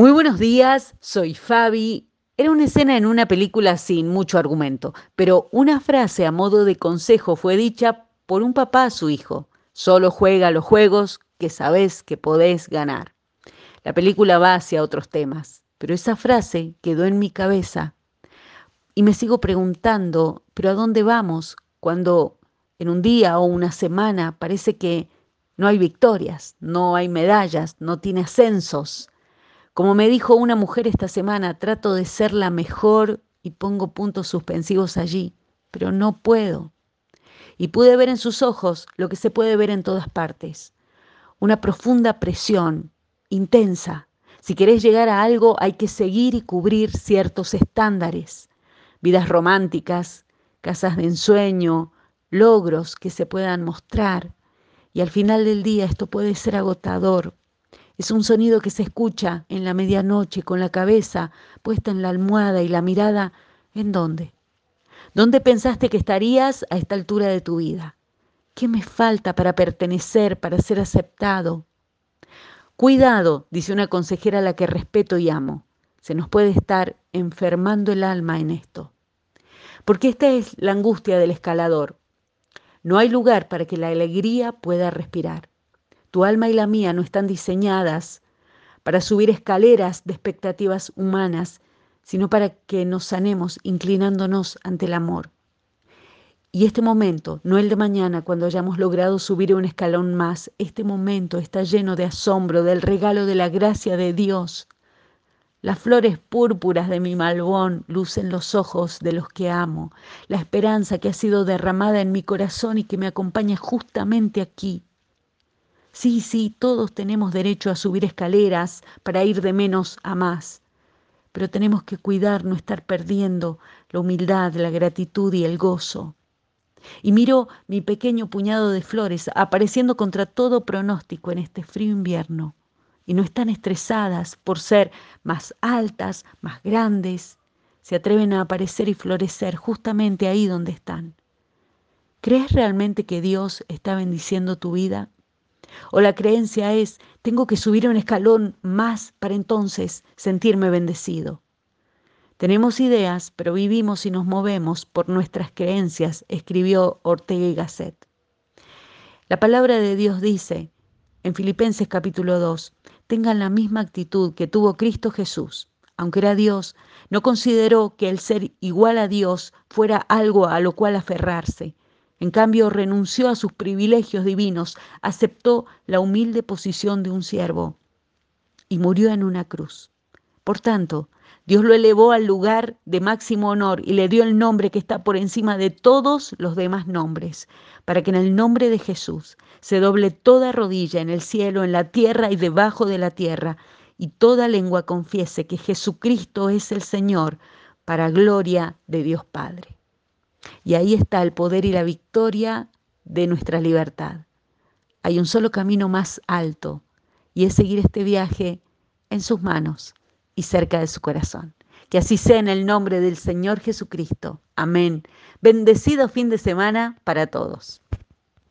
Muy buenos días, soy Fabi. Era una escena en una película sin mucho argumento, pero una frase a modo de consejo fue dicha por un papá a su hijo. Solo juega los juegos que sabes que podés ganar. La película va hacia otros temas, pero esa frase quedó en mi cabeza y me sigo preguntando, ¿pero a dónde vamos cuando en un día o una semana parece que no hay victorias, no hay medallas, no tiene ascensos? Como me dijo una mujer esta semana, trato de ser la mejor y pongo puntos suspensivos allí, pero no puedo. Y pude ver en sus ojos lo que se puede ver en todas partes, una profunda presión, intensa. Si querés llegar a algo hay que seguir y cubrir ciertos estándares, vidas románticas, casas de ensueño, logros que se puedan mostrar. Y al final del día esto puede ser agotador, es un sonido que se escucha en la medianoche con la cabeza puesta en la almohada y la mirada ¿en dónde? ¿Dónde pensaste que estarías a esta altura de tu vida? ¿Qué me falta para pertenecer, para ser aceptado? Cuidado, dice una consejera a la que respeto y amo. Se nos puede estar enfermando el alma en esto. Porque esta es la angustia del escalador. No hay lugar para que la alegría pueda respirar. Tu alma y la mía no están diseñadas para subir escaleras de expectativas humanas, sino para que nos sanemos inclinándonos ante el amor. Y este momento, no el de mañana, cuando hayamos logrado subir un escalón más, este momento está lleno de asombro, del regalo de la gracia de Dios. Las flores púrpuras de mi malbón lucen los ojos de los que amo, la esperanza que ha sido derramada en mi corazón y que me acompaña justamente aquí, Sí, sí, todos tenemos derecho a subir escaleras para ir de menos a más, pero tenemos que cuidar no estar perdiendo la humildad, la gratitud y el gozo. Y miro mi pequeño puñado de flores apareciendo contra todo pronóstico en este frío invierno. Y no están estresadas por ser más altas, más grandes. Se atreven a aparecer y florecer justamente ahí donde están. ¿Crees realmente que Dios está bendiciendo tu vida? O la creencia es, tengo que subir un escalón más para entonces sentirme bendecido. Tenemos ideas, pero vivimos y nos movemos por nuestras creencias, escribió Ortega y Gasset. La palabra de Dios dice en Filipenses capítulo 2, tengan la misma actitud que tuvo Cristo Jesús. Aunque era Dios, no consideró que el ser igual a Dios fuera algo a lo cual aferrarse, en cambio, renunció a sus privilegios divinos, aceptó la humilde posición de un siervo y murió en una cruz. Por tanto, Dios lo elevó al lugar de máximo honor y le dio el nombre que está por encima de todos los demás nombres, para que en el nombre de Jesús se doble toda rodilla en el cielo, en la tierra y debajo de la tierra, y toda lengua confiese que Jesucristo es el Señor, para gloria de Dios Padre. Y ahí está el poder y la victoria de nuestra libertad. Hay un solo camino más alto y es seguir este viaje en sus manos y cerca de su corazón. Que así sea en el nombre del Señor Jesucristo. Amén. Bendecido fin de semana para todos.